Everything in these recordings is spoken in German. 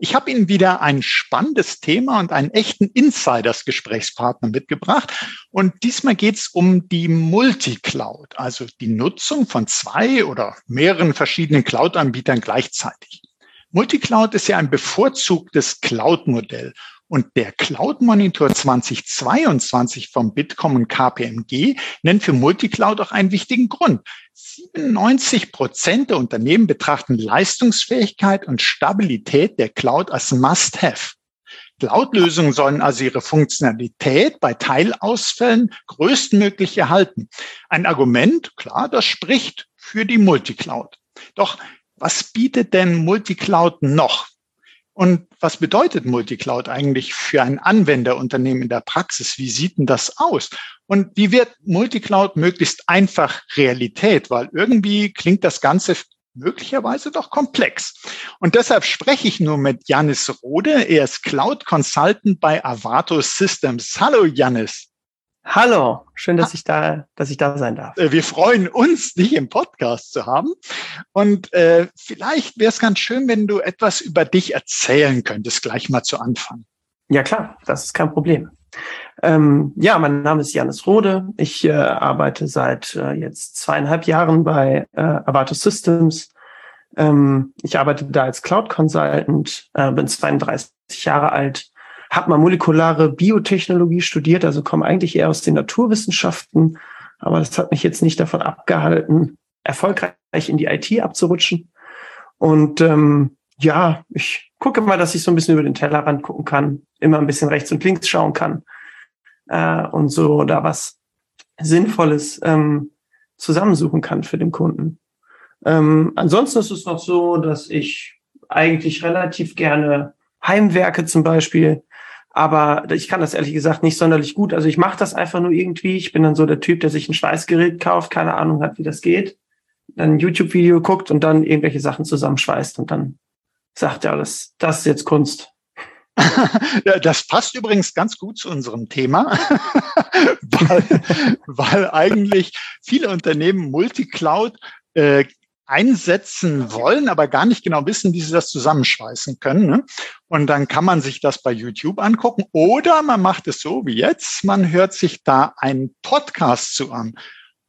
Ich habe Ihnen wieder ein spannendes Thema und einen echten Insiders-Gesprächspartner mitgebracht. Und diesmal geht es um die Multicloud, also die Nutzung von zwei oder mehreren verschiedenen Cloud-Anbietern gleichzeitig. Multicloud ist ja ein bevorzugtes Cloud-Modell. Und der Cloud Monitor 2022 vom Bitkom und KPMG nennt für Multicloud auch einen wichtigen Grund. 97 Prozent der Unternehmen betrachten Leistungsfähigkeit und Stabilität der Cloud als Must-Have. Cloud-Lösungen sollen also ihre Funktionalität bei Teilausfällen größtmöglich erhalten. Ein Argument, klar, das spricht für die Multicloud. Doch was bietet denn Multicloud noch? Und was bedeutet Multicloud eigentlich für ein Anwenderunternehmen in der Praxis? Wie sieht denn das aus? Und wie wird Multicloud möglichst einfach Realität? Weil irgendwie klingt das Ganze möglicherweise doch komplex. Und deshalb spreche ich nur mit Janis Rode. Er ist Cloud Consultant bei Avato Systems. Hallo Janis. Hallo, schön, dass ich da, dass ich da sein darf. Äh, wir freuen uns, dich im Podcast zu haben. Und äh, vielleicht wäre es ganz schön, wenn du etwas über dich erzählen könntest, gleich mal zu Anfang. Ja klar, das ist kein Problem. Ähm, ja, mein Name ist Janis Rode. Ich äh, arbeite seit äh, jetzt zweieinhalb Jahren bei äh, Avato Systems. Ähm, ich arbeite da als Cloud Consultant, äh, bin 32 Jahre alt habe mal molekulare Biotechnologie studiert, also komme eigentlich eher aus den Naturwissenschaften, aber das hat mich jetzt nicht davon abgehalten, erfolgreich in die IT abzurutschen. Und ähm, ja, ich gucke mal, dass ich so ein bisschen über den Tellerrand gucken kann, immer ein bisschen rechts und links schauen kann äh, und so da was Sinnvolles ähm, zusammensuchen kann für den Kunden. Ähm, ansonsten ist es noch so, dass ich eigentlich relativ gerne Heimwerke zum Beispiel aber ich kann das ehrlich gesagt nicht sonderlich gut. Also ich mache das einfach nur irgendwie. Ich bin dann so der Typ, der sich ein Schweißgerät kauft, keine Ahnung hat, wie das geht, dann ein YouTube-Video guckt und dann irgendwelche Sachen zusammenschweißt und dann sagt ja, das, das ist jetzt Kunst. Das passt übrigens ganz gut zu unserem Thema, weil, weil eigentlich viele Unternehmen Multicloud äh, einsetzen wollen, aber gar nicht genau wissen, wie sie das zusammenschweißen können. Ne? Und dann kann man sich das bei YouTube angucken oder man macht es so wie jetzt, man hört sich da einen Podcast zu an.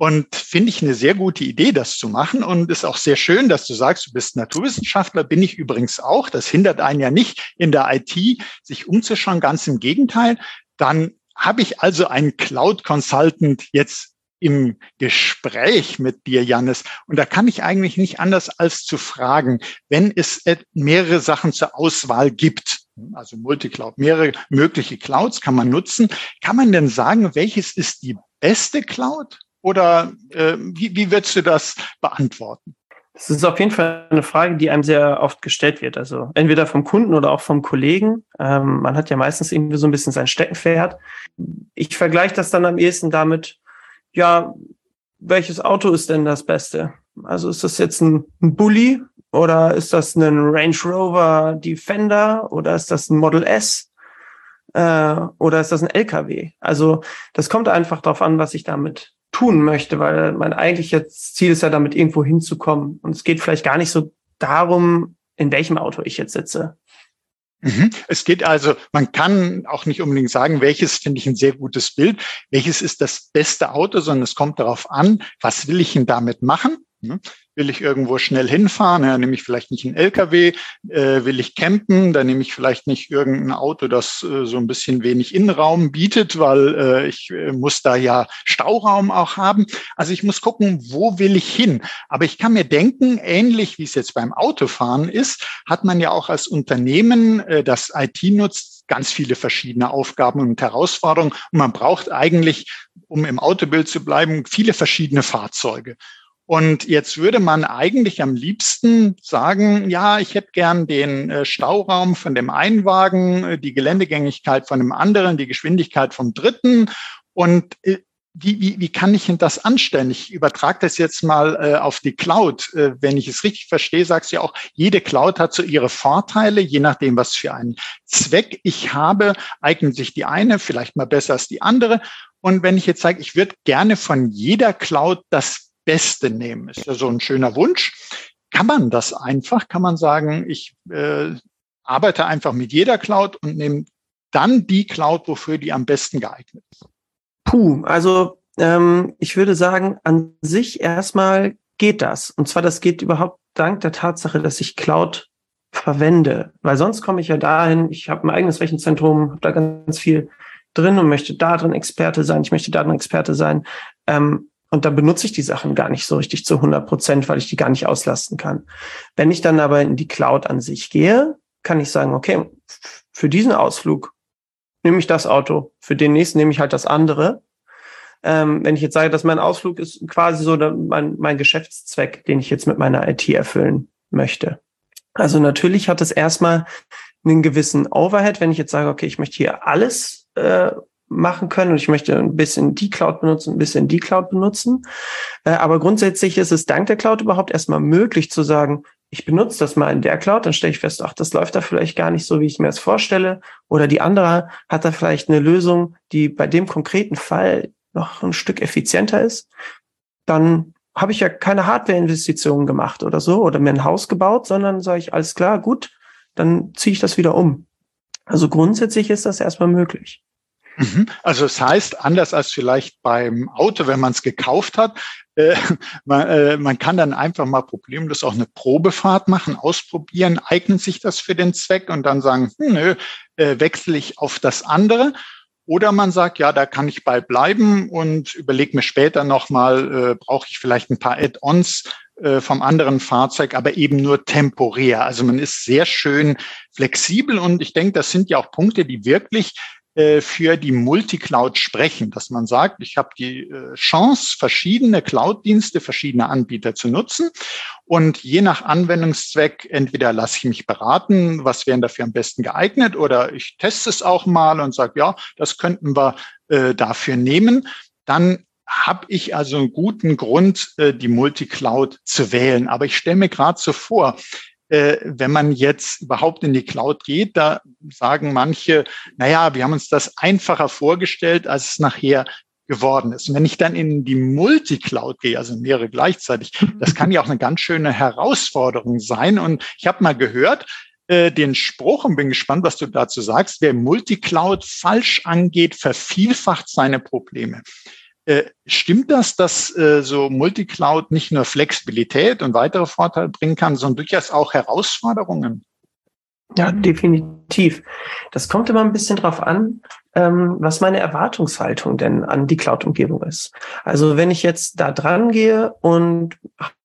Und finde ich eine sehr gute Idee, das zu machen. Und ist auch sehr schön, dass du sagst, du bist Naturwissenschaftler, bin ich übrigens auch. Das hindert einen ja nicht in der IT, sich umzuschauen. Ganz im Gegenteil. Dann habe ich also einen Cloud Consultant jetzt im Gespräch mit dir, Jannis. Und da kann ich eigentlich nicht anders als zu fragen, wenn es mehrere Sachen zur Auswahl gibt, also Multicloud, mehrere mögliche Clouds kann man nutzen, kann man denn sagen, welches ist die beste Cloud? Oder äh, wie, wie würdest du das beantworten? Das ist auf jeden Fall eine Frage, die einem sehr oft gestellt wird. Also entweder vom Kunden oder auch vom Kollegen. Ähm, man hat ja meistens irgendwie so ein bisschen sein Steckenpferd. Ich vergleiche das dann am ehesten damit, ja, welches Auto ist denn das Beste? Also ist das jetzt ein, ein Bulli oder ist das ein Range Rover Defender oder ist das ein Model S äh, oder ist das ein LKW? Also das kommt einfach darauf an, was ich damit tun möchte, weil mein eigentliches Ziel ist ja damit irgendwo hinzukommen. Und es geht vielleicht gar nicht so darum, in welchem Auto ich jetzt sitze. Mhm. Es geht also, man kann auch nicht unbedingt sagen, welches finde ich ein sehr gutes Bild, welches ist das beste Auto, sondern es kommt darauf an, was will ich denn damit machen? Will ich irgendwo schnell hinfahren? Ja, nehme ich vielleicht nicht einen LKW. Äh, will ich campen? Dann nehme ich vielleicht nicht irgendein Auto, das äh, so ein bisschen wenig Innenraum bietet, weil äh, ich äh, muss da ja Stauraum auch haben. Also ich muss gucken, wo will ich hin? Aber ich kann mir denken, ähnlich wie es jetzt beim Autofahren ist, hat man ja auch als Unternehmen, äh, das IT nutzt, ganz viele verschiedene Aufgaben und Herausforderungen. Und man braucht eigentlich, um im Autobild zu bleiben, viele verschiedene Fahrzeuge. Und jetzt würde man eigentlich am liebsten sagen, ja, ich hätte gern den äh, Stauraum von dem einen Wagen, äh, die Geländegängigkeit von dem anderen, die Geschwindigkeit vom dritten. Und äh, wie, wie, wie kann ich denn das anstellen? Ich übertrage das jetzt mal auf die Cloud. Wenn ich es richtig verstehe, sagst du ja auch, jede Cloud hat so ihre Vorteile, je nachdem, was für einen Zweck ich habe, eignet sich die eine vielleicht mal besser als die andere. Und wenn ich jetzt sage, ich würde gerne von jeder Cloud das Beste nehmen. Ist ja so ein schöner Wunsch. Kann man das einfach? Kann man sagen, ich äh, arbeite einfach mit jeder Cloud und nehme dann die Cloud, wofür die am besten geeignet ist? Puh, also ähm, ich würde sagen, an sich erstmal geht das. Und zwar, das geht überhaupt dank der Tatsache, dass ich Cloud verwende. Weil sonst komme ich ja dahin, ich habe ein eigenes Rechenzentrum, habe da ganz viel drin und möchte da drin Experte sein, ich möchte da drin Experte sein. Ähm, und dann benutze ich die Sachen gar nicht so richtig zu 100 Prozent, weil ich die gar nicht auslasten kann. Wenn ich dann aber in die Cloud an sich gehe, kann ich sagen, okay, für diesen Ausflug nehme ich das Auto, für den nächsten nehme ich halt das andere. Ähm, wenn ich jetzt sage, dass mein Ausflug ist quasi so mein, mein Geschäftszweck, den ich jetzt mit meiner IT erfüllen möchte. Also natürlich hat es erstmal einen gewissen Overhead, wenn ich jetzt sage, okay, ich möchte hier alles äh, machen können und ich möchte ein bisschen die Cloud benutzen, ein bisschen die Cloud benutzen. Äh, aber grundsätzlich ist es dank der Cloud überhaupt erstmal möglich zu sagen, ich benutze das mal in der Cloud, dann stelle ich fest, ach, das läuft da vielleicht gar nicht so, wie ich mir das vorstelle. Oder die andere hat da vielleicht eine Lösung, die bei dem konkreten Fall noch ein Stück effizienter ist. Dann habe ich ja keine Hardware-Investitionen gemacht oder so oder mir ein Haus gebaut, sondern sage ich, alles klar, gut, dann ziehe ich das wieder um. Also grundsätzlich ist das erstmal möglich. Mhm. Also es das heißt, anders als vielleicht beim Auto, wenn man es gekauft hat, äh, man, äh, man kann dann einfach mal problemlos auch eine Probefahrt machen, ausprobieren, eignet sich das für den Zweck und dann sagen, hm, nö, äh, wechsle ich auf das andere. Oder man sagt, ja, da kann ich bei bleiben und überlege mir später nochmal, äh, brauche ich vielleicht ein paar Add-ons äh, vom anderen Fahrzeug, aber eben nur temporär. Also man ist sehr schön flexibel und ich denke, das sind ja auch Punkte, die wirklich für die Multicloud sprechen, dass man sagt, ich habe die äh, Chance, verschiedene Cloud-Dienste, verschiedene Anbieter zu nutzen und je nach Anwendungszweck entweder lasse ich mich beraten, was wären dafür am besten geeignet oder ich teste es auch mal und sage, ja, das könnten wir äh, dafür nehmen. Dann habe ich also einen guten Grund, äh, die Multicloud zu wählen. Aber ich stelle mir gerade so vor, äh, wenn man jetzt überhaupt in die Cloud geht, da sagen manche, naja, wir haben uns das einfacher vorgestellt, als es nachher geworden ist. Und wenn ich dann in die Multicloud gehe, also mehrere gleichzeitig, das kann ja auch eine ganz schöne Herausforderung sein. Und ich habe mal gehört, äh, den Spruch und bin gespannt, was du dazu sagst. Wer Multicloud falsch angeht, vervielfacht seine Probleme. Äh, stimmt das, dass äh, so Multicloud nicht nur Flexibilität und weitere Vorteile bringen kann, sondern durchaus auch Herausforderungen? Ja, definitiv. Das kommt immer ein bisschen drauf an, ähm, was meine Erwartungshaltung denn an die Cloud-Umgebung ist. Also wenn ich jetzt da dran gehe und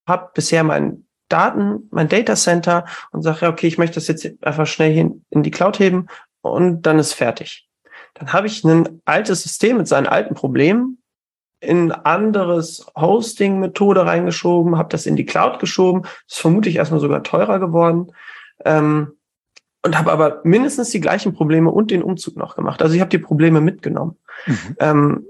habe bisher mein Daten, mein Data Center und sage, okay, ich möchte das jetzt einfach schnell hin in die Cloud heben und dann ist fertig. Dann habe ich ein altes System mit seinen alten Problemen, in anderes Hosting-Methode reingeschoben, habe das in die Cloud geschoben. Ist vermutlich erstmal sogar teurer geworden. Ähm, und habe aber mindestens die gleichen Probleme und den Umzug noch gemacht. Also ich habe die Probleme mitgenommen. Mhm. Ähm,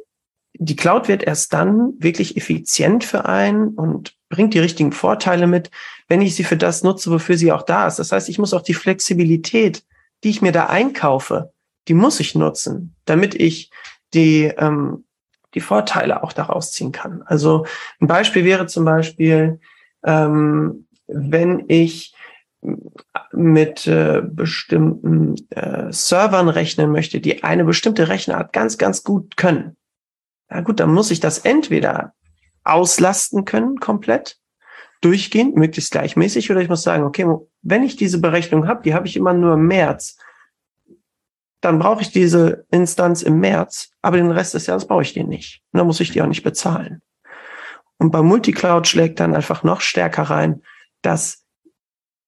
die Cloud wird erst dann wirklich effizient für einen und bringt die richtigen Vorteile mit, wenn ich sie für das nutze, wofür sie auch da ist. Das heißt, ich muss auch die Flexibilität, die ich mir da einkaufe, die muss ich nutzen, damit ich die ähm, die Vorteile auch daraus ziehen kann. Also ein Beispiel wäre zum Beispiel, ähm, wenn ich mit äh, bestimmten äh, Servern rechnen möchte, die eine bestimmte Rechenart ganz, ganz gut können. Na gut, dann muss ich das entweder auslasten können komplett, durchgehend, möglichst gleichmäßig, oder ich muss sagen, okay, wenn ich diese Berechnung habe, die habe ich immer nur im März, dann brauche ich diese Instanz im März, aber den Rest des Jahres brauche ich den nicht. Und dann muss ich die auch nicht bezahlen. Und bei Multicloud schlägt dann einfach noch stärker rein, dass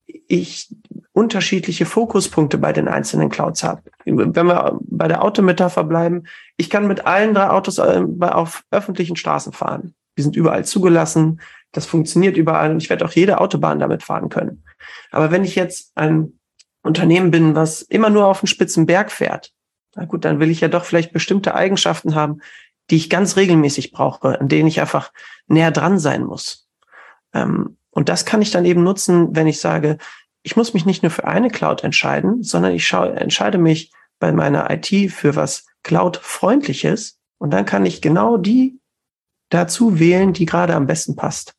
ich unterschiedliche Fokuspunkte bei den einzelnen Clouds habe. Wenn wir bei der Autometapher bleiben, ich kann mit allen drei Autos äh, auf öffentlichen Straßen fahren. Die sind überall zugelassen. Das funktioniert überall und ich werde auch jede Autobahn damit fahren können. Aber wenn ich jetzt ein Unternehmen bin, was immer nur auf einen spitzen Berg fährt, na gut, dann will ich ja doch vielleicht bestimmte Eigenschaften haben, die ich ganz regelmäßig brauche, an denen ich einfach näher dran sein muss. Ähm, und das kann ich dann eben nutzen, wenn ich sage, ich muss mich nicht nur für eine Cloud entscheiden, sondern ich schaue, entscheide mich bei meiner IT für was Cloud-freundliches und dann kann ich genau die dazu wählen, die gerade am besten passt.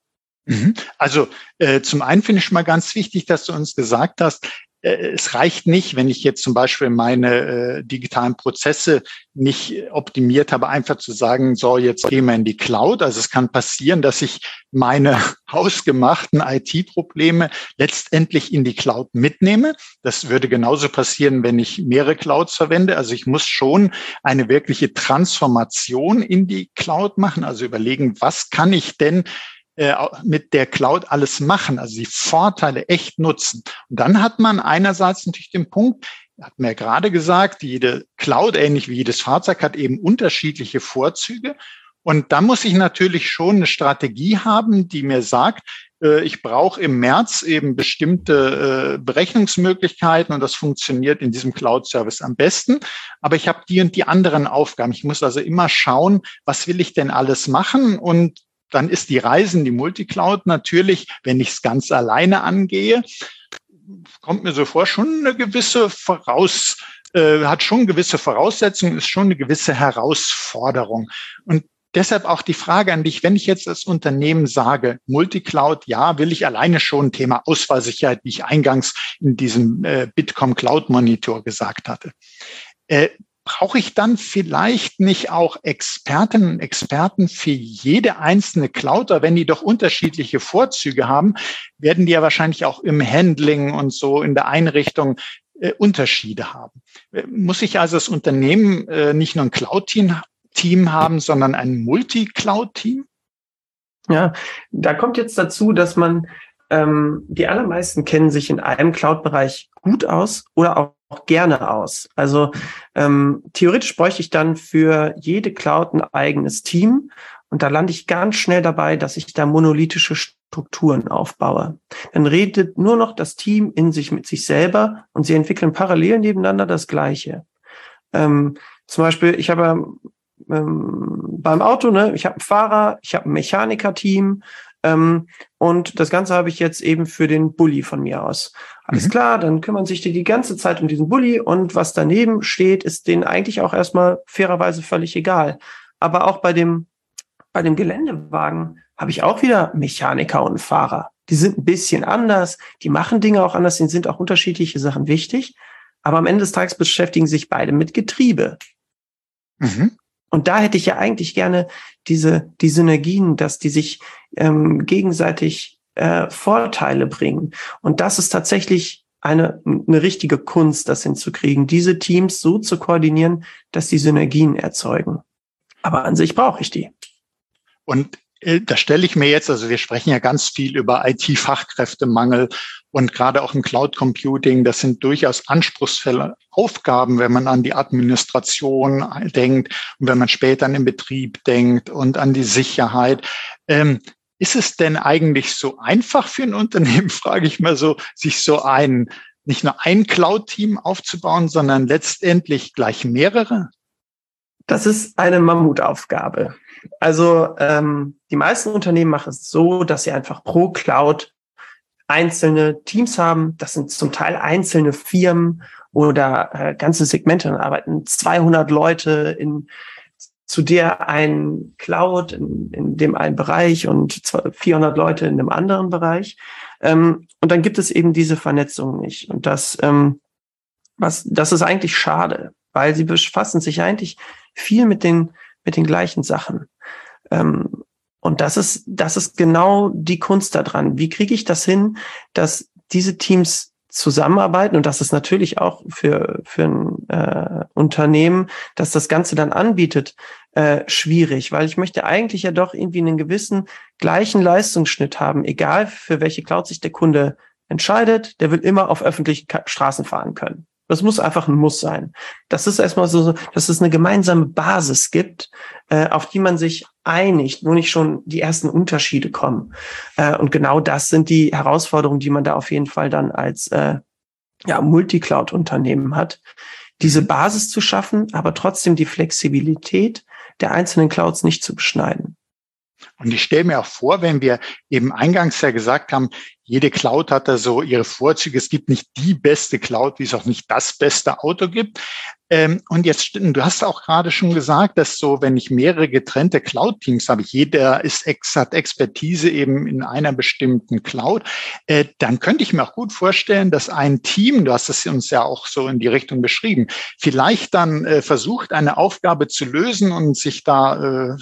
Mhm. Also äh, zum einen finde ich mal ganz wichtig, dass du uns gesagt hast, es reicht nicht, wenn ich jetzt zum Beispiel meine äh, digitalen Prozesse nicht optimiert habe, einfach zu sagen, so, jetzt gehen wir in die Cloud. Also es kann passieren, dass ich meine hausgemachten IT-Probleme letztendlich in die Cloud mitnehme. Das würde genauso passieren, wenn ich mehrere Clouds verwende. Also ich muss schon eine wirkliche Transformation in die Cloud machen, also überlegen, was kann ich denn äh, mit der Cloud alles machen, also die Vorteile echt nutzen. Und dann hat man einerseits natürlich den Punkt, hat mir ja gerade gesagt, jede Cloud, ähnlich wie jedes Fahrzeug, hat eben unterschiedliche Vorzüge. Und da muss ich natürlich schon eine Strategie haben, die mir sagt, äh, ich brauche im März eben bestimmte äh, Berechnungsmöglichkeiten und das funktioniert in diesem Cloud-Service am besten. Aber ich habe die und die anderen Aufgaben. Ich muss also immer schauen, was will ich denn alles machen und dann ist die Reisen, die Multicloud natürlich, wenn ich es ganz alleine angehe, kommt mir so vor, schon eine gewisse Voraus, äh, hat schon gewisse Voraussetzungen, ist schon eine gewisse Herausforderung. Und deshalb auch die Frage an dich, wenn ich jetzt als Unternehmen sage, Multicloud, ja, will ich alleine schon Thema Ausfallsicherheit, wie ich eingangs in diesem äh, Bitkom Cloud Monitor gesagt hatte. Äh, brauche ich dann vielleicht nicht auch Expertinnen und Experten für jede einzelne Cloud? Oder wenn die doch unterschiedliche Vorzüge haben, werden die ja wahrscheinlich auch im Handling und so in der Einrichtung äh, Unterschiede haben. Äh, muss ich also das Unternehmen äh, nicht nur ein Cloud-Team Team haben, sondern ein Multi-Cloud-Team? Ja, da kommt jetzt dazu, dass man ähm, die allermeisten kennen sich in einem Cloud-Bereich gut aus oder auch auch gerne aus. Also ähm, theoretisch bräuchte ich dann für jede Cloud ein eigenes Team und da lande ich ganz schnell dabei, dass ich da monolithische Strukturen aufbaue. Dann redet nur noch das Team in sich mit sich selber und sie entwickeln parallel nebeneinander das Gleiche. Ähm, zum Beispiel, ich habe ähm, beim Auto, ne, ich habe einen Fahrer, ich habe ein Mechanikerteam ähm, und das Ganze habe ich jetzt eben für den Bulli von mir aus. Alles mhm. klar, dann kümmern sich die die ganze Zeit um diesen Bulli und was daneben steht, ist denen eigentlich auch erstmal fairerweise völlig egal. Aber auch bei dem, bei dem Geländewagen habe ich auch wieder Mechaniker und Fahrer. Die sind ein bisschen anders, die machen Dinge auch anders, denen sind auch unterschiedliche Sachen wichtig. Aber am Ende des Tages beschäftigen sich beide mit Getriebe. Mhm. Und da hätte ich ja eigentlich gerne diese, die Synergien, dass die sich ähm, gegenseitig äh, Vorteile bringen. Und das ist tatsächlich eine, eine richtige Kunst, das hinzukriegen, diese Teams so zu koordinieren, dass die Synergien erzeugen. Aber an sich brauche ich die. Und da stelle ich mir jetzt, also wir sprechen ja ganz viel über IT-Fachkräftemangel und gerade auch im Cloud Computing, das sind durchaus anspruchsvolle Aufgaben, wenn man an die Administration denkt und wenn man später an den Betrieb denkt und an die Sicherheit. Ähm, ist es denn eigentlich so einfach für ein Unternehmen, frage ich mal so, sich so ein, nicht nur ein Cloud-Team aufzubauen, sondern letztendlich gleich mehrere? Das ist eine Mammutaufgabe. Also ähm, die meisten Unternehmen machen es so, dass sie einfach pro Cloud einzelne Teams haben. Das sind zum Teil einzelne Firmen oder äh, ganze Segmente. Da arbeiten 200 Leute in zu der ein Cloud in, in dem einen Bereich und 400 Leute in dem anderen Bereich. Ähm, und dann gibt es eben diese Vernetzung nicht. Und das, ähm, was, das ist eigentlich schade, weil sie befassen sich eigentlich viel mit den, mit den gleichen Sachen. Ähm, und das ist, das ist genau die Kunst daran. Wie kriege ich das hin, dass diese Teams zusammenarbeiten und das ist natürlich auch für, für ein äh, Unternehmen, das das Ganze dann anbietet, äh, schwierig, weil ich möchte eigentlich ja doch irgendwie einen gewissen gleichen Leistungsschnitt haben, egal für welche Cloud sich der Kunde entscheidet, der will immer auf öffentlichen Straßen fahren können. Das muss einfach ein Muss sein. Das ist erstmal so, dass es eine gemeinsame Basis gibt, äh, auf die man sich einigt, wo nicht schon die ersten Unterschiede kommen. Äh, und genau das sind die Herausforderungen, die man da auf jeden Fall dann als äh, ja, Multicloud-Unternehmen hat. Diese Basis zu schaffen, aber trotzdem die Flexibilität der einzelnen Clouds nicht zu beschneiden. Und ich stelle mir auch vor, wenn wir eben eingangs ja gesagt haben, jede Cloud hat da so ihre Vorzüge. Es gibt nicht die beste Cloud, wie es auch nicht das beste Auto gibt. Ähm, und jetzt, du hast auch gerade schon gesagt, dass so, wenn ich mehrere getrennte Cloud-Teams habe, jeder ist ex, hat Expertise eben in einer bestimmten Cloud, äh, dann könnte ich mir auch gut vorstellen, dass ein Team, du hast es uns ja auch so in die Richtung beschrieben, vielleicht dann äh, versucht, eine Aufgabe zu lösen und sich da äh,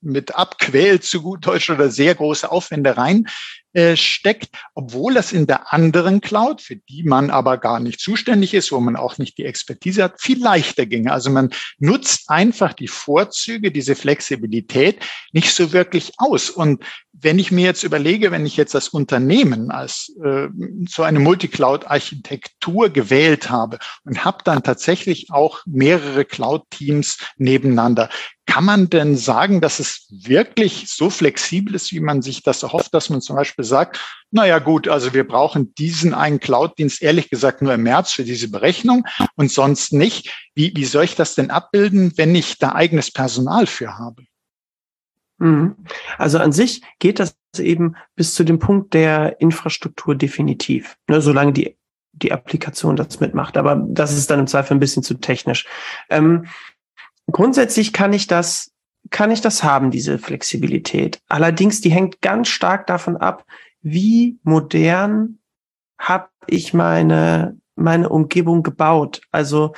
mit abquält zu gut Deutsch oder sehr große Aufwände rein äh, steckt, obwohl das in der anderen Cloud, für die man aber gar nicht zuständig ist, wo man auch nicht die Expertise hat, viel leichter ginge. Also man nutzt einfach die Vorzüge, diese Flexibilität nicht so wirklich aus. Und wenn ich mir jetzt überlege, wenn ich jetzt das Unternehmen als äh, so eine Multicloud-Architektur gewählt habe und habe dann tatsächlich auch mehrere Cloud-Teams nebeneinander, kann man denn sagen, dass es wirklich so flexibel ist, wie man sich das erhofft, dass man zum Beispiel sagt, naja gut, also wir brauchen diesen einen Cloud-Dienst ehrlich gesagt nur im März für diese Berechnung und sonst nicht. Wie, wie soll ich das denn abbilden, wenn ich da eigenes Personal für habe? Mhm. Also an sich geht das eben bis zu dem Punkt der Infrastruktur definitiv, ne, solange die, die Applikation das mitmacht. Aber das ist dann im Zweifel ein bisschen zu technisch. Ähm, grundsätzlich kann ich das, kann ich das haben, diese Flexibilität. Allerdings, die hängt ganz stark davon ab, wie modern habe ich meine, meine Umgebung gebaut. Also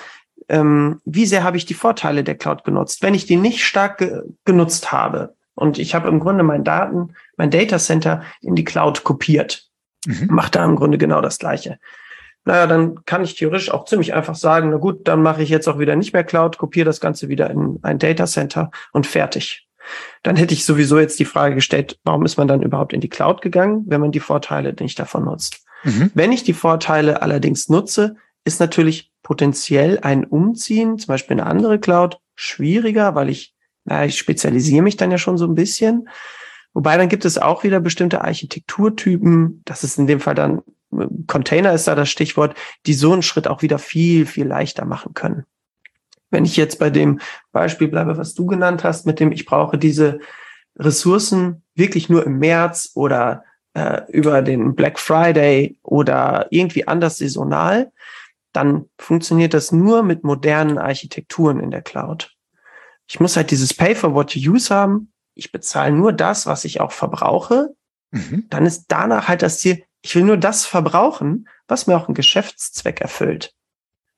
ähm, wie sehr habe ich die Vorteile der Cloud genutzt. Wenn ich die nicht stark ge genutzt habe, und ich habe im Grunde mein Daten, mein Data Center in die Cloud kopiert. Mhm. Macht da im Grunde genau das Gleiche. Naja, dann kann ich theoretisch auch ziemlich einfach sagen, na gut, dann mache ich jetzt auch wieder nicht mehr Cloud, kopiere das Ganze wieder in ein Data Center und fertig. Dann hätte ich sowieso jetzt die Frage gestellt, warum ist man dann überhaupt in die Cloud gegangen, wenn man die Vorteile nicht davon nutzt? Mhm. Wenn ich die Vorteile allerdings nutze, ist natürlich potenziell ein Umziehen, zum Beispiel eine andere Cloud, schwieriger, weil ich na, ich spezialisiere mich dann ja schon so ein bisschen. Wobei dann gibt es auch wieder bestimmte Architekturtypen. Das ist in dem Fall dann Container ist da das Stichwort, die so einen Schritt auch wieder viel, viel leichter machen können. Wenn ich jetzt bei dem Beispiel bleibe, was du genannt hast, mit dem ich brauche diese Ressourcen wirklich nur im März oder äh, über den Black Friday oder irgendwie anders saisonal, dann funktioniert das nur mit modernen Architekturen in der Cloud. Ich muss halt dieses Pay for what you use haben. Ich bezahle nur das, was ich auch verbrauche. Mhm. Dann ist danach halt das Ziel, ich will nur das verbrauchen, was mir auch einen Geschäftszweck erfüllt.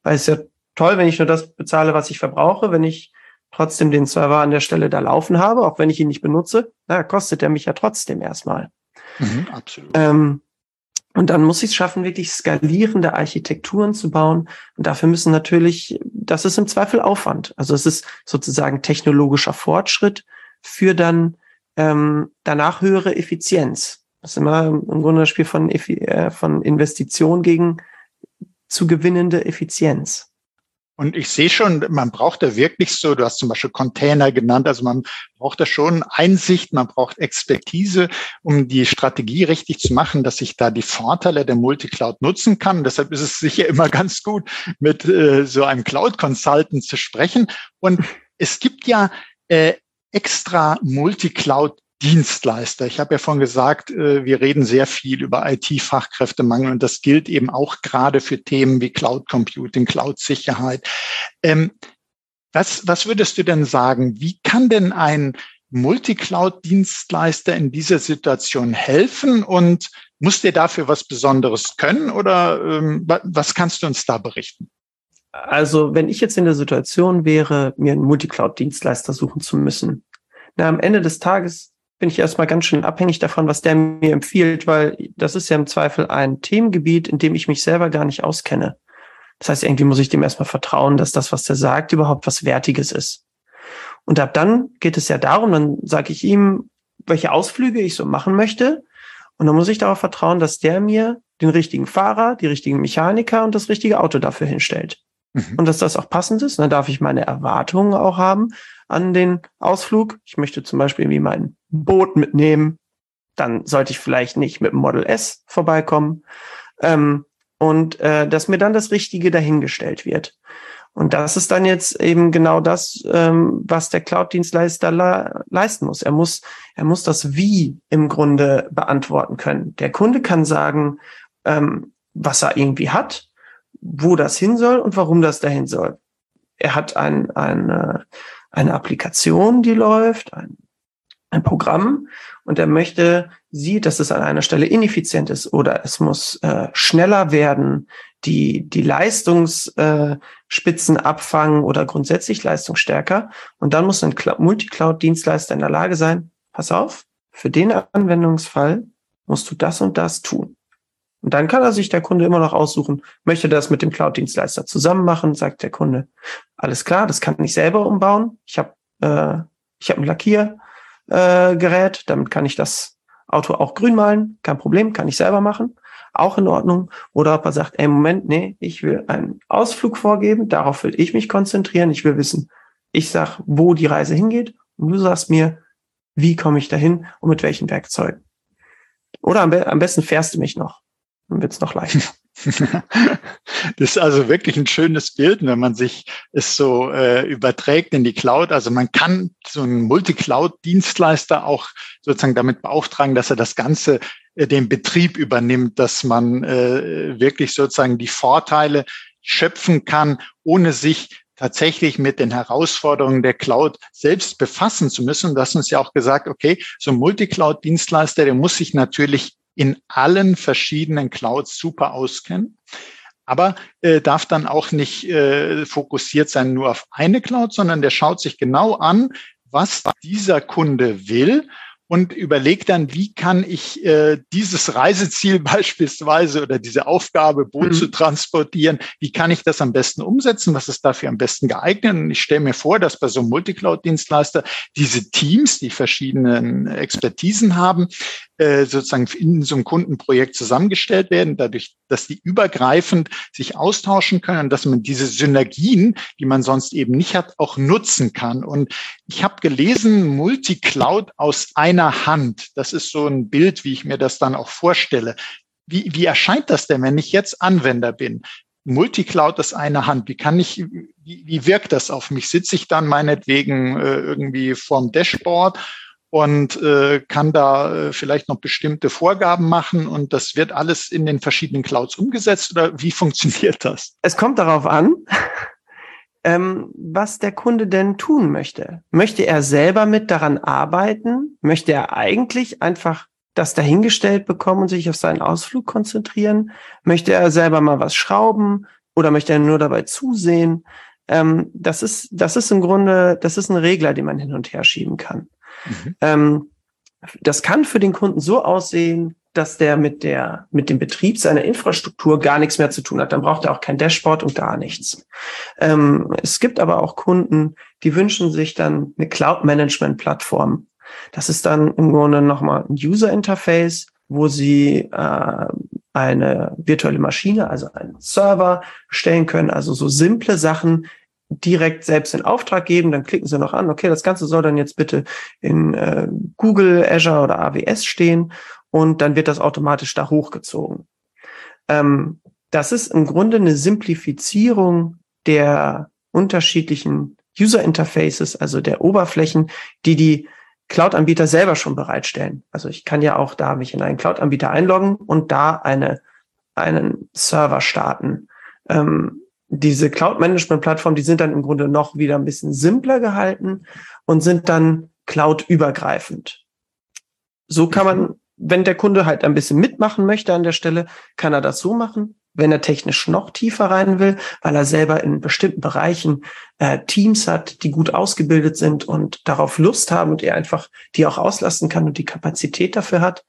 Weil es ist ja toll, wenn ich nur das bezahle, was ich verbrauche, wenn ich trotzdem den Server an der Stelle da laufen habe, auch wenn ich ihn nicht benutze, na, kostet er mich ja trotzdem erstmal. Mhm, absolut. Ähm, und dann muss ich es schaffen, wirklich skalierende Architekturen zu bauen. Und dafür müssen natürlich, das ist im Zweifel Aufwand. Also es ist sozusagen technologischer Fortschritt für dann ähm, danach höhere Effizienz. Das ist immer im Grunde das Spiel von, äh, von Investition gegen zu gewinnende Effizienz. Und ich sehe schon, man braucht da wirklich so, du hast zum Beispiel Container genannt, also man braucht da schon Einsicht, man braucht Expertise, um die Strategie richtig zu machen, dass ich da die Vorteile der Multicloud nutzen kann. Deshalb ist es sicher immer ganz gut, mit äh, so einem Cloud-Consultant zu sprechen. Und es gibt ja äh, extra Multicloud Dienstleister. Ich habe ja vorhin gesagt, äh, wir reden sehr viel über IT-Fachkräftemangel und das gilt eben auch gerade für Themen wie Cloud Computing, Cloud-Sicherheit. Ähm, was, was würdest du denn sagen? Wie kann denn ein Multicloud-Dienstleister in dieser Situation helfen und muss der dafür was Besonderes können oder ähm, was kannst du uns da berichten? Also, wenn ich jetzt in der Situation wäre, mir einen Multicloud-Dienstleister suchen zu müssen, na, am Ende des Tages bin ich erstmal ganz schön abhängig davon, was der mir empfiehlt, weil das ist ja im Zweifel ein Themengebiet, in dem ich mich selber gar nicht auskenne. Das heißt, irgendwie muss ich dem erstmal vertrauen, dass das, was der sagt, überhaupt was Wertiges ist. Und ab dann geht es ja darum, dann sage ich ihm, welche Ausflüge ich so machen möchte. Und dann muss ich darauf vertrauen, dass der mir den richtigen Fahrer, die richtigen Mechaniker und das richtige Auto dafür hinstellt. Mhm. Und dass das auch passend ist. Und dann darf ich meine Erwartungen auch haben an den Ausflug. Ich möchte zum Beispiel wie mein Boot mitnehmen. Dann sollte ich vielleicht nicht mit dem Model S vorbeikommen. Ähm, und äh, dass mir dann das Richtige dahingestellt wird. Und das ist dann jetzt eben genau das, ähm, was der Cloud-Dienstleister le leisten muss. Er muss, er muss das Wie im Grunde beantworten können. Der Kunde kann sagen, ähm, was er irgendwie hat, wo das hin soll und warum das dahin soll. Er hat ein, eine, eine Applikation, die läuft, ein, ein Programm und er möchte, sieht, dass es an einer Stelle ineffizient ist oder es muss äh, schneller werden, die, die Leistungsspitzen äh, abfangen oder grundsätzlich leistungsstärker. Und dann muss ein Multicloud-Dienstleister in der Lage sein, pass auf, für den Anwendungsfall musst du das und das tun. Und dann kann er sich der Kunde immer noch aussuchen, möchte das mit dem Cloud-Dienstleister zusammen machen, sagt der Kunde, alles klar, das kann ich selber umbauen. Ich habe äh, ich hab ein Lackiergerät, äh, damit kann ich das Auto auch grün malen, kein Problem, kann ich selber machen auch in Ordnung. Oder ob er sagt, ey, Moment, nee, ich will einen Ausflug vorgeben, darauf will ich mich konzentrieren, ich will wissen, ich sag, wo die Reise hingeht und du sagst mir, wie komme ich dahin und mit welchen Werkzeugen. Oder am, be am besten fährst du mich noch, dann wird's noch leichter. Das ist also wirklich ein schönes Bild, wenn man sich es so äh, überträgt in die Cloud. Also man kann so einen Multicloud-Dienstleister auch sozusagen damit beauftragen, dass er das Ganze äh, den Betrieb übernimmt, dass man äh, wirklich sozusagen die Vorteile schöpfen kann, ohne sich tatsächlich mit den Herausforderungen der Cloud selbst befassen zu müssen. Das uns ja auch gesagt, okay, so ein Multicloud-Dienstleister, der muss sich natürlich in allen verschiedenen Clouds super auskennen, aber äh, darf dann auch nicht äh, fokussiert sein nur auf eine Cloud, sondern der schaut sich genau an, was dieser Kunde will und überlege dann, wie kann ich äh, dieses Reiseziel beispielsweise oder diese Aufgabe, Boot mhm. zu transportieren, wie kann ich das am besten umsetzen? Was ist dafür am besten geeignet? Und ich stelle mir vor, dass bei so einem Multicloud-Dienstleister diese Teams, die verschiedenen Expertisen haben, äh, sozusagen in so einem Kundenprojekt zusammengestellt werden, dadurch, dass die übergreifend sich austauschen können und dass man diese Synergien, die man sonst eben nicht hat, auch nutzen kann. Und ich habe gelesen, Multicloud aus einer Hand. Das ist so ein Bild, wie ich mir das dann auch vorstelle. Wie, wie erscheint das denn, wenn ich jetzt Anwender bin? Multicloud aus einer Hand. Wie kann ich, wie, wie wirkt das auf mich? Sitze ich dann meinetwegen äh, irgendwie vorm Dashboard und äh, kann da äh, vielleicht noch bestimmte Vorgaben machen und das wird alles in den verschiedenen Clouds umgesetzt oder wie funktioniert das? Es kommt darauf an, ähm, was der Kunde denn tun möchte. Möchte er selber mit daran arbeiten? Möchte er eigentlich einfach das dahingestellt bekommen und sich auf seinen Ausflug konzentrieren? Möchte er selber mal was schrauben oder möchte er nur dabei zusehen? Ähm, das ist, das ist im Grunde, das ist ein Regler, den man hin und her schieben kann. Mhm. Ähm, das kann für den Kunden so aussehen, dass der mit der, mit dem Betrieb seiner Infrastruktur gar nichts mehr zu tun hat. Dann braucht er auch kein Dashboard und gar nichts. Ähm, es gibt aber auch Kunden, die wünschen sich dann eine Cloud-Management-Plattform. Das ist dann im Grunde nochmal ein User-Interface, wo sie äh, eine virtuelle Maschine, also einen Server stellen können, also so simple Sachen, direkt selbst in Auftrag geben, dann klicken Sie noch an, okay, das Ganze soll dann jetzt bitte in äh, Google, Azure oder AWS stehen und dann wird das automatisch da hochgezogen. Ähm, das ist im Grunde eine Simplifizierung der unterschiedlichen User Interfaces, also der Oberflächen, die die Cloud-Anbieter selber schon bereitstellen. Also ich kann ja auch da mich in einen Cloud-Anbieter einloggen und da eine, einen Server starten. Ähm, diese Cloud-Management-Plattformen, die sind dann im Grunde noch wieder ein bisschen simpler gehalten und sind dann cloud-übergreifend. So kann man, wenn der Kunde halt ein bisschen mitmachen möchte an der Stelle, kann er das so machen. Wenn er technisch noch tiefer rein will, weil er selber in bestimmten Bereichen äh, Teams hat, die gut ausgebildet sind und darauf Lust haben und er einfach die auch auslasten kann und die Kapazität dafür hat,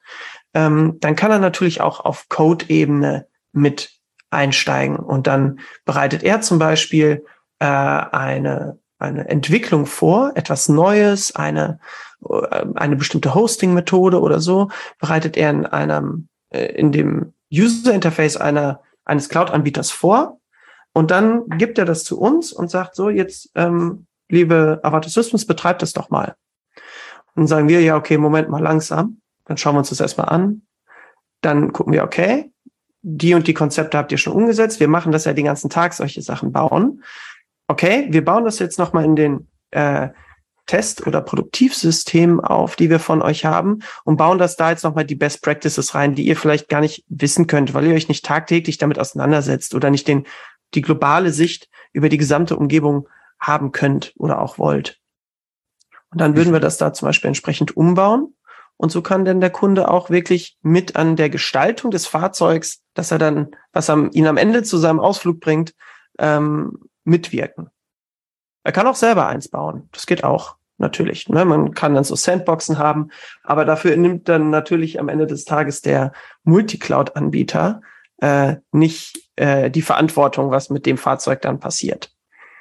ähm, dann kann er natürlich auch auf Code-Ebene mit einsteigen. Und dann bereitet er zum Beispiel äh, eine, eine Entwicklung vor, etwas Neues, eine, äh, eine bestimmte Hosting-Methode oder so, bereitet er in einem, äh, in dem User-Interface einer, eines Cloud-Anbieters vor und dann gibt er das zu uns und sagt so, jetzt, ähm, liebe Avatar Systems, betreibt das doch mal. Und sagen wir, ja, okay, Moment mal langsam. Dann schauen wir uns das erstmal an. Dann gucken wir, okay, die und die Konzepte habt ihr schon umgesetzt. Wir machen das ja den ganzen Tag, solche Sachen bauen. Okay, wir bauen das jetzt nochmal in den äh, Test- oder Produktivsystemen auf, die wir von euch haben und bauen das da jetzt nochmal die Best Practices rein, die ihr vielleicht gar nicht wissen könnt, weil ihr euch nicht tagtäglich damit auseinandersetzt oder nicht den, die globale Sicht über die gesamte Umgebung haben könnt oder auch wollt. Und dann würden wir das da zum Beispiel entsprechend umbauen und so kann denn der Kunde auch wirklich mit an der Gestaltung des Fahrzeugs, dass er dann, was am, ihn am Ende zu seinem Ausflug bringt, ähm, mitwirken. Er kann auch selber eins bauen. Das geht auch, natürlich. Ne? Man kann dann so Sandboxen haben, aber dafür nimmt dann natürlich am Ende des Tages der Multicloud-Anbieter äh, nicht äh, die Verantwortung, was mit dem Fahrzeug dann passiert.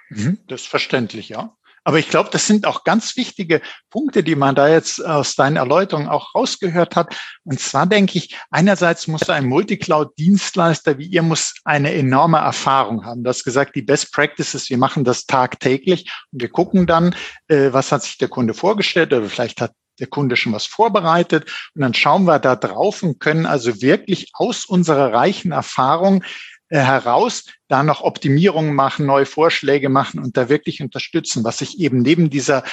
Mhm, das ist verständlich, ja. Aber ich glaube, das sind auch ganz wichtige Punkte, die man da jetzt aus deinen Erläuterungen auch rausgehört hat. Und zwar denke ich, einerseits muss ein Multicloud-Dienstleister wie ihr muss eine enorme Erfahrung haben. Du hast gesagt, die Best Practices, wir machen das tagtäglich und wir gucken dann, äh, was hat sich der Kunde vorgestellt oder vielleicht hat der Kunde schon was vorbereitet und dann schauen wir da drauf und können also wirklich aus unserer reichen Erfahrung heraus da noch Optimierungen machen, neue Vorschläge machen und da wirklich unterstützen. Was ich eben neben dieser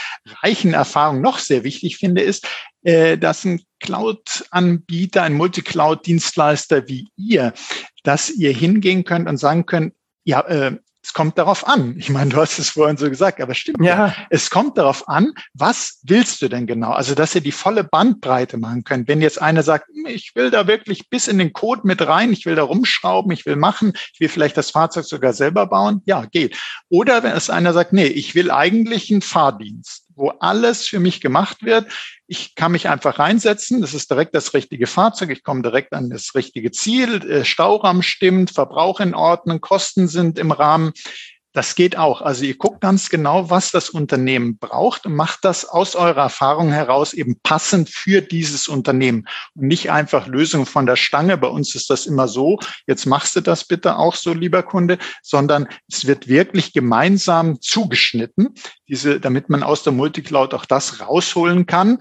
reichen Erfahrung noch sehr wichtig finde, ist, äh, dass ein Cloud-Anbieter, ein Multicloud-Dienstleister wie ihr, dass ihr hingehen könnt und sagen könnt, ja, äh, es kommt darauf an. Ich meine, du hast es vorhin so gesagt, aber stimmt. Ja. Es kommt darauf an, was willst du denn genau? Also, dass ihr die volle Bandbreite machen könnt. Wenn jetzt einer sagt, hm, ich will da wirklich bis in den Code mit rein, ich will da rumschrauben, ich will machen, ich will vielleicht das Fahrzeug sogar selber bauen, ja, geht. Oder wenn es einer sagt, nee, ich will eigentlich einen Fahrdienst wo alles für mich gemacht wird. Ich kann mich einfach reinsetzen. Das ist direkt das richtige Fahrzeug. Ich komme direkt an das richtige Ziel. Äh, Stauraum stimmt, Verbrauch in Ordnung, Kosten sind im Rahmen. Das geht auch. Also ihr guckt ganz genau, was das Unternehmen braucht und macht das aus eurer Erfahrung heraus eben passend für dieses Unternehmen und nicht einfach Lösungen von der Stange. Bei uns ist das immer so. Jetzt machst du das bitte auch so, lieber Kunde, sondern es wird wirklich gemeinsam zugeschnitten, diese, damit man aus der Multicloud auch das rausholen kann,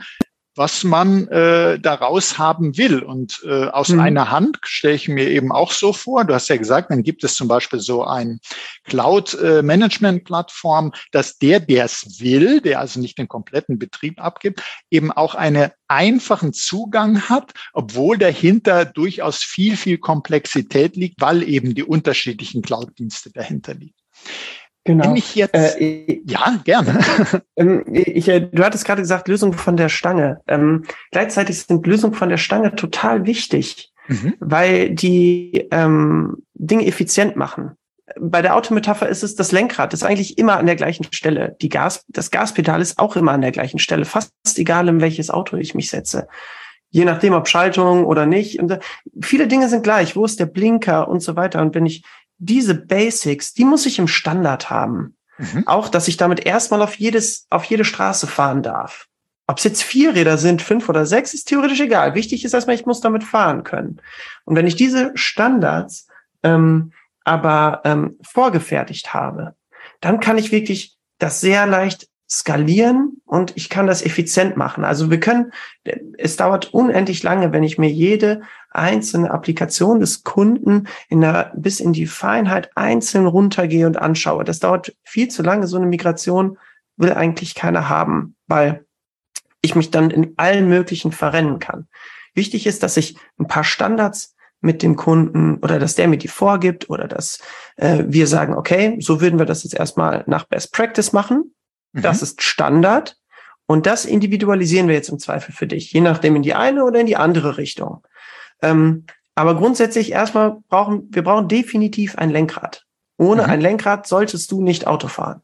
was man äh, daraus haben will. Und äh, aus mhm. einer Hand stelle ich mir eben auch so vor, du hast ja gesagt, dann gibt es zum Beispiel so ein Cloud-Management-Plattform, dass der, der es will, der also nicht den kompletten Betrieb abgibt, eben auch einen einfachen Zugang hat, obwohl dahinter durchaus viel, viel Komplexität liegt, weil eben die unterschiedlichen Cloud-Dienste dahinter liegen. Genau. Wenn ich jetzt, äh, ja, gerne. Ähm, ich, äh, du hattest gerade gesagt, Lösung von der Stange. Ähm, gleichzeitig sind Lösungen von der Stange total wichtig, mhm. weil die ähm, Dinge effizient machen. Bei der Autometapher ist es das Lenkrad, ist eigentlich immer an der gleichen Stelle. Die Gas, das Gaspedal ist auch immer an der gleichen Stelle, fast egal, in welches Auto ich mich setze. Je nachdem, ob Schaltung oder nicht. Und, äh, viele Dinge sind gleich. Wo ist der Blinker und so weiter. Und wenn ich diese Basics, die muss ich im Standard haben. Mhm. Auch, dass ich damit erstmal auf jedes, auf jede Straße fahren darf. Ob es jetzt vier Räder sind, fünf oder sechs, ist theoretisch egal. Wichtig ist erstmal, ich muss damit fahren können. Und wenn ich diese Standards ähm, aber ähm, vorgefertigt habe, dann kann ich wirklich das sehr leicht skalieren und ich kann das effizient machen. Also wir können, es dauert unendlich lange, wenn ich mir jede einzelne Applikation des Kunden in der, bis in die Feinheit einzeln runtergehe und anschaue. Das dauert viel zu lange. So eine Migration will eigentlich keiner haben, weil ich mich dann in allen möglichen verrennen kann. Wichtig ist, dass ich ein paar Standards mit dem Kunden oder dass der mir die vorgibt oder dass äh, wir sagen, okay, so würden wir das jetzt erstmal nach Best Practice machen. Mhm. Das ist Standard. Und das individualisieren wir jetzt im Zweifel für dich, je nachdem in die eine oder in die andere Richtung. Ähm, aber grundsätzlich erstmal brauchen wir brauchen definitiv ein Lenkrad. Ohne mhm. ein Lenkrad solltest du nicht Auto fahren.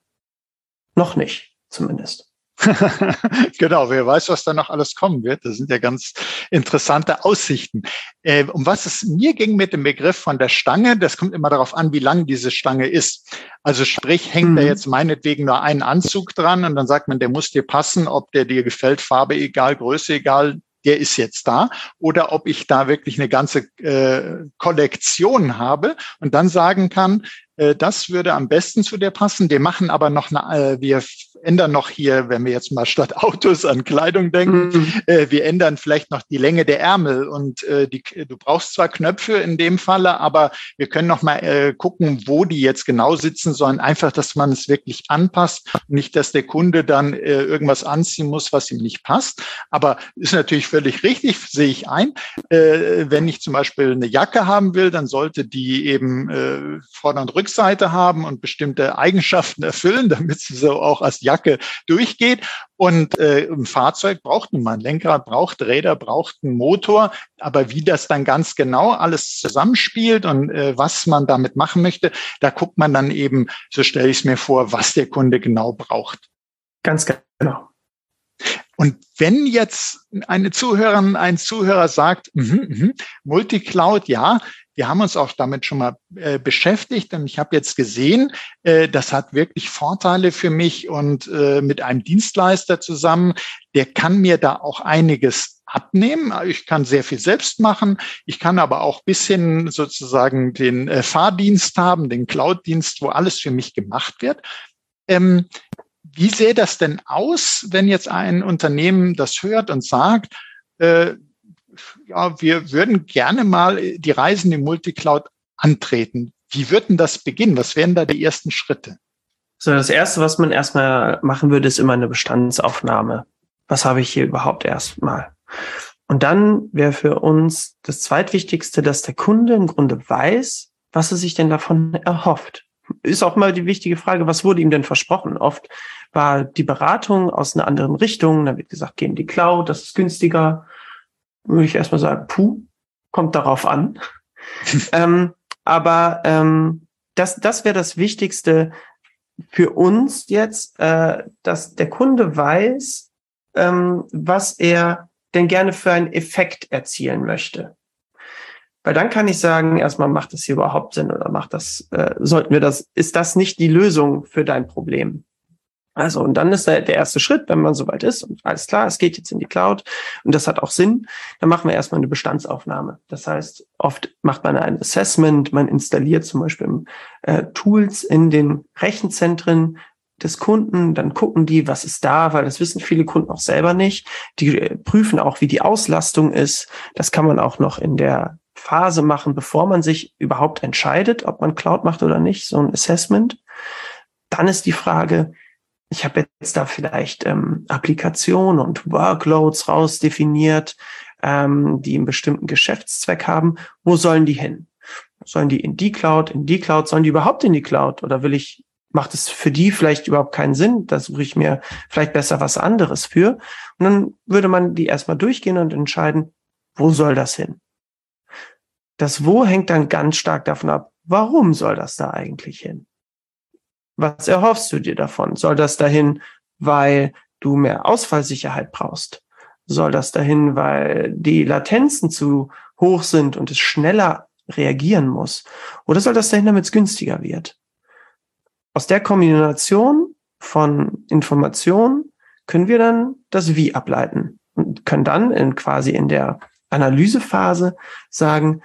Noch nicht, zumindest. genau, wer weiß, was da noch alles kommen wird. Das sind ja ganz interessante Aussichten. Äh, um was es mir ging mit dem Begriff von der Stange, das kommt immer darauf an, wie lang diese Stange ist. Also sprich, hängt mhm. da jetzt meinetwegen nur ein Anzug dran und dann sagt man, der muss dir passen, ob der dir gefällt, Farbe egal, Größe egal, der ist jetzt da, oder ob ich da wirklich eine ganze äh, Kollektion habe und dann sagen kann, das würde am besten zu dir passen. Wir machen aber noch eine, äh, wir ändern noch hier, wenn wir jetzt mal statt Autos an Kleidung denken, mhm. äh, wir ändern vielleicht noch die Länge der Ärmel und äh, die, du brauchst zwar Knöpfe in dem Falle, aber wir können noch mal äh, gucken, wo die jetzt genau sitzen sollen. Einfach, dass man es wirklich anpasst, nicht, dass der Kunde dann äh, irgendwas anziehen muss, was ihm nicht passt. Aber ist natürlich völlig richtig, sehe ich ein. Äh, wenn ich zum Beispiel eine Jacke haben will, dann sollte die eben äh, Vorder- und Rückseite haben und bestimmte Eigenschaften erfüllen, damit sie so auch als Jacke durchgeht. Und äh, ein Fahrzeug braucht nun mal ein Lenkrad, braucht Räder, braucht einen Motor. Aber wie das dann ganz genau alles zusammenspielt und äh, was man damit machen möchte, da guckt man dann eben, so stelle ich es mir vor, was der Kunde genau braucht. Ganz genau. Und wenn jetzt eine Zuhörerin, ein Zuhörer sagt, mh, mh, Multicloud, ja, wir haben uns auch damit schon mal äh, beschäftigt und ich habe jetzt gesehen, äh, das hat wirklich Vorteile für mich und äh, mit einem Dienstleister zusammen, der kann mir da auch einiges abnehmen. Ich kann sehr viel selbst machen. Ich kann aber auch bis hin sozusagen den äh, Fahrdienst haben, den Cloud-Dienst, wo alles für mich gemacht wird. Ähm, wie sähe das denn aus, wenn jetzt ein Unternehmen das hört und sagt, äh, ja, wir würden gerne mal die Reisen im Multicloud antreten. Wie würden das beginnen? Was wären da die ersten Schritte? So, das erste, was man erstmal machen würde, ist immer eine Bestandsaufnahme. Was habe ich hier überhaupt erstmal? Und dann wäre für uns das zweitwichtigste, dass der Kunde im Grunde weiß, was er sich denn davon erhofft. Ist auch mal die wichtige Frage, was wurde ihm denn versprochen? Oft war die Beratung aus einer anderen Richtung. Da wird gesagt, geh in die Cloud, das ist günstiger würde ich erstmal sagen, puh, kommt darauf an. ähm, aber ähm, das, das wäre das Wichtigste für uns jetzt, äh, dass der Kunde weiß, ähm, was er denn gerne für einen Effekt erzielen möchte. Weil dann kann ich sagen, erstmal macht das hier überhaupt Sinn oder macht das, äh, sollten wir das, ist das nicht die Lösung für dein Problem? Also, und dann ist der, erste Schritt, wenn man soweit ist und alles klar, es geht jetzt in die Cloud und das hat auch Sinn, dann machen wir erstmal eine Bestandsaufnahme. Das heißt, oft macht man ein Assessment, man installiert zum Beispiel äh, Tools in den Rechenzentren des Kunden, dann gucken die, was ist da, weil das wissen viele Kunden auch selber nicht. Die äh, prüfen auch, wie die Auslastung ist. Das kann man auch noch in der Phase machen, bevor man sich überhaupt entscheidet, ob man Cloud macht oder nicht, so ein Assessment. Dann ist die Frage, ich habe jetzt da vielleicht ähm, Applikationen und Workloads rausdefiniert, ähm, die einen bestimmten Geschäftszweck haben. Wo sollen die hin? Sollen die in die Cloud, in die Cloud? Sollen die überhaupt in die Cloud? Oder will ich, macht es für die vielleicht überhaupt keinen Sinn? Da suche ich mir vielleicht besser was anderes für. Und dann würde man die erstmal durchgehen und entscheiden, wo soll das hin? Das Wo hängt dann ganz stark davon ab, warum soll das da eigentlich hin? Was erhoffst du dir davon? Soll das dahin, weil du mehr Ausfallsicherheit brauchst? Soll das dahin, weil die Latenzen zu hoch sind und es schneller reagieren muss? Oder soll das dahin, damit es günstiger wird? Aus der Kombination von Informationen können wir dann das Wie ableiten und können dann in quasi in der Analysephase sagen,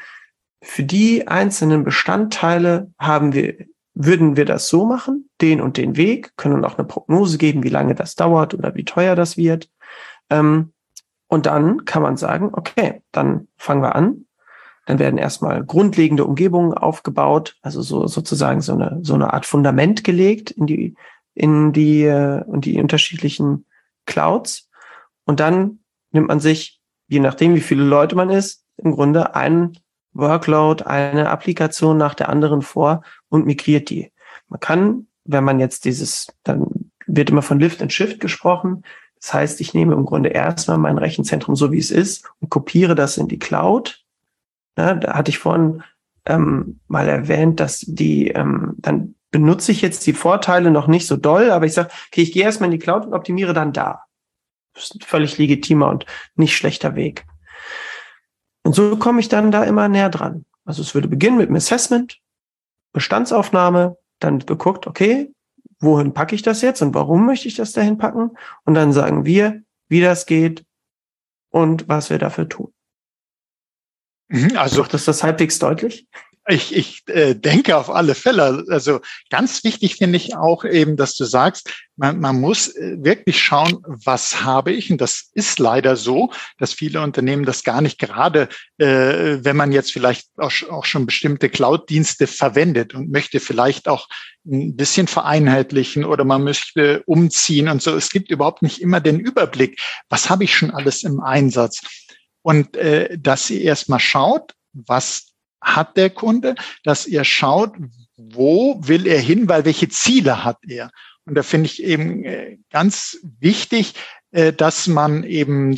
für die einzelnen Bestandteile haben wir würden wir das so machen, den und den Weg, können auch eine Prognose geben, wie lange das dauert oder wie teuer das wird. Ähm, und dann kann man sagen, okay, dann fangen wir an. Dann werden erstmal grundlegende Umgebungen aufgebaut, also so sozusagen so eine so eine Art Fundament gelegt in die in die äh, und die unterschiedlichen Clouds. Und dann nimmt man sich, je nachdem wie viele Leute man ist, im Grunde einen Workload eine Applikation nach der anderen vor und migriert die. Man kann, wenn man jetzt dieses, dann wird immer von Lift and Shift gesprochen. Das heißt, ich nehme im Grunde erstmal mein Rechenzentrum so wie es ist und kopiere das in die Cloud. Ja, da hatte ich vorhin ähm, mal erwähnt, dass die ähm, dann benutze ich jetzt die Vorteile noch nicht so doll, aber ich sage, okay, ich gehe erstmal in die Cloud und optimiere dann da. Das ist ein völlig legitimer und nicht schlechter Weg. Und so komme ich dann da immer näher dran. Also es würde beginnen mit einem Assessment, Bestandsaufnahme, dann geguckt, okay, wohin packe ich das jetzt und warum möchte ich das dahin packen? Und dann sagen wir, wie das geht und was wir dafür tun. Mhm, also Macht das das halbwegs deutlich? Ich, ich äh, denke auf alle Fälle. Also ganz wichtig finde ich auch eben, dass du sagst, man, man muss äh, wirklich schauen, was habe ich. Und das ist leider so, dass viele Unternehmen das gar nicht gerade, äh, wenn man jetzt vielleicht auch, auch schon bestimmte Cloud-Dienste verwendet und möchte vielleicht auch ein bisschen vereinheitlichen oder man möchte umziehen und so. Es gibt überhaupt nicht immer den Überblick, was habe ich schon alles im Einsatz. Und äh, dass ihr erstmal schaut, was hat der Kunde, dass ihr schaut, wo will er hin, weil welche Ziele hat er. Und da finde ich eben äh, ganz wichtig, äh, dass man eben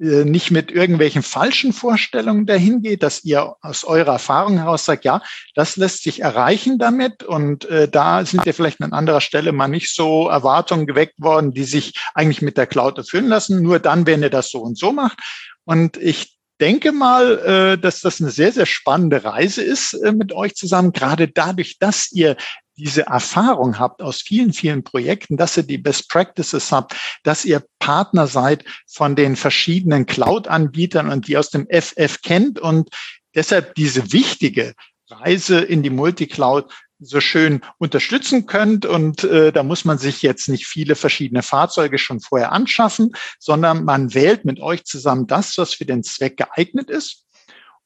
äh, nicht mit irgendwelchen falschen Vorstellungen dahin geht, dass ihr aus eurer Erfahrung heraus sagt, ja, das lässt sich erreichen damit und äh, da sind ja vielleicht an anderer Stelle mal nicht so Erwartungen geweckt worden, die sich eigentlich mit der Cloud erfüllen lassen, nur dann, wenn ihr das so und so macht. Und ich denke mal, äh, dass das eine sehr, sehr spannende Reise ist äh, mit euch zusammen, gerade dadurch, dass ihr diese Erfahrung habt aus vielen, vielen Projekten, dass ihr die Best Practices habt, dass ihr Partner seid von den verschiedenen Cloud-Anbietern und die aus dem FF kennt und deshalb diese wichtige Reise in die Multicloud so schön unterstützen könnt. Und äh, da muss man sich jetzt nicht viele verschiedene Fahrzeuge schon vorher anschaffen, sondern man wählt mit euch zusammen das, was für den Zweck geeignet ist.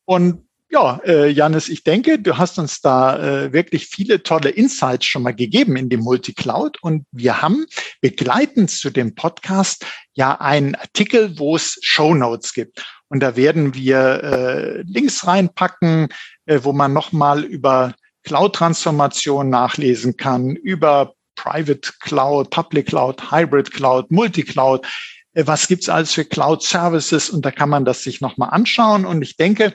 Und ja, äh, Janis, ich denke, du hast uns da äh, wirklich viele tolle Insights schon mal gegeben in die Multicloud und wir haben begleitend zu dem Podcast ja einen Artikel, wo es Show Notes gibt. Und da werden wir äh, Links reinpacken, äh, wo man nochmal über Cloud-Transformation nachlesen kann, über Private Cloud, Public Cloud, Hybrid Cloud, Multicloud. Äh, was gibt's alles für Cloud Services? Und da kann man das sich nochmal anschauen. Und ich denke,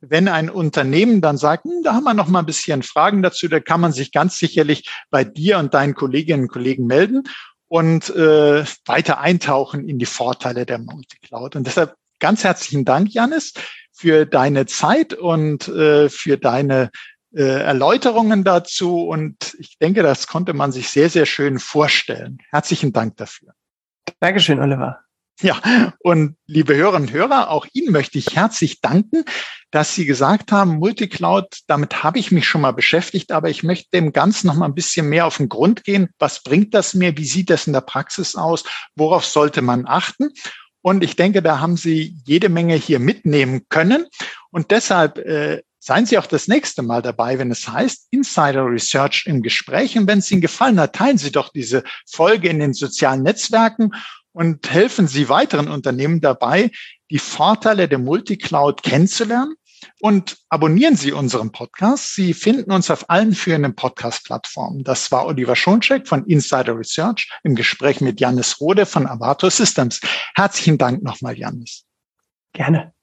wenn ein Unternehmen dann sagt, hm, da haben wir noch mal ein bisschen Fragen dazu, da kann man sich ganz sicherlich bei dir und deinen Kolleginnen und Kollegen melden und äh, weiter eintauchen in die Vorteile der Multicloud. Und deshalb ganz herzlichen Dank, Janis, für deine Zeit und äh, für deine äh, Erläuterungen dazu. Und ich denke, das konnte man sich sehr, sehr schön vorstellen. Herzlichen Dank dafür. Dankeschön, Oliver. Ja, und liebe Hörerinnen und Hörer, auch Ihnen möchte ich herzlich danken, dass Sie gesagt haben, Multicloud, damit habe ich mich schon mal beschäftigt, aber ich möchte dem Ganzen noch mal ein bisschen mehr auf den Grund gehen. Was bringt das mir? Wie sieht das in der Praxis aus? Worauf sollte man achten? Und ich denke, da haben Sie jede Menge hier mitnehmen können. Und deshalb äh, Seien Sie auch das nächste Mal dabei, wenn es heißt Insider Research im Gespräch. Und wenn es Ihnen gefallen hat, teilen Sie doch diese Folge in den sozialen Netzwerken und helfen Sie weiteren Unternehmen dabei, die Vorteile der Multicloud kennenzulernen. Und abonnieren Sie unseren Podcast. Sie finden uns auf allen führenden Podcast-Plattformen. Das war Oliver Schoncheck von Insider Research im Gespräch mit Janis Rode von Avato Systems. Herzlichen Dank nochmal, Janis. Gerne.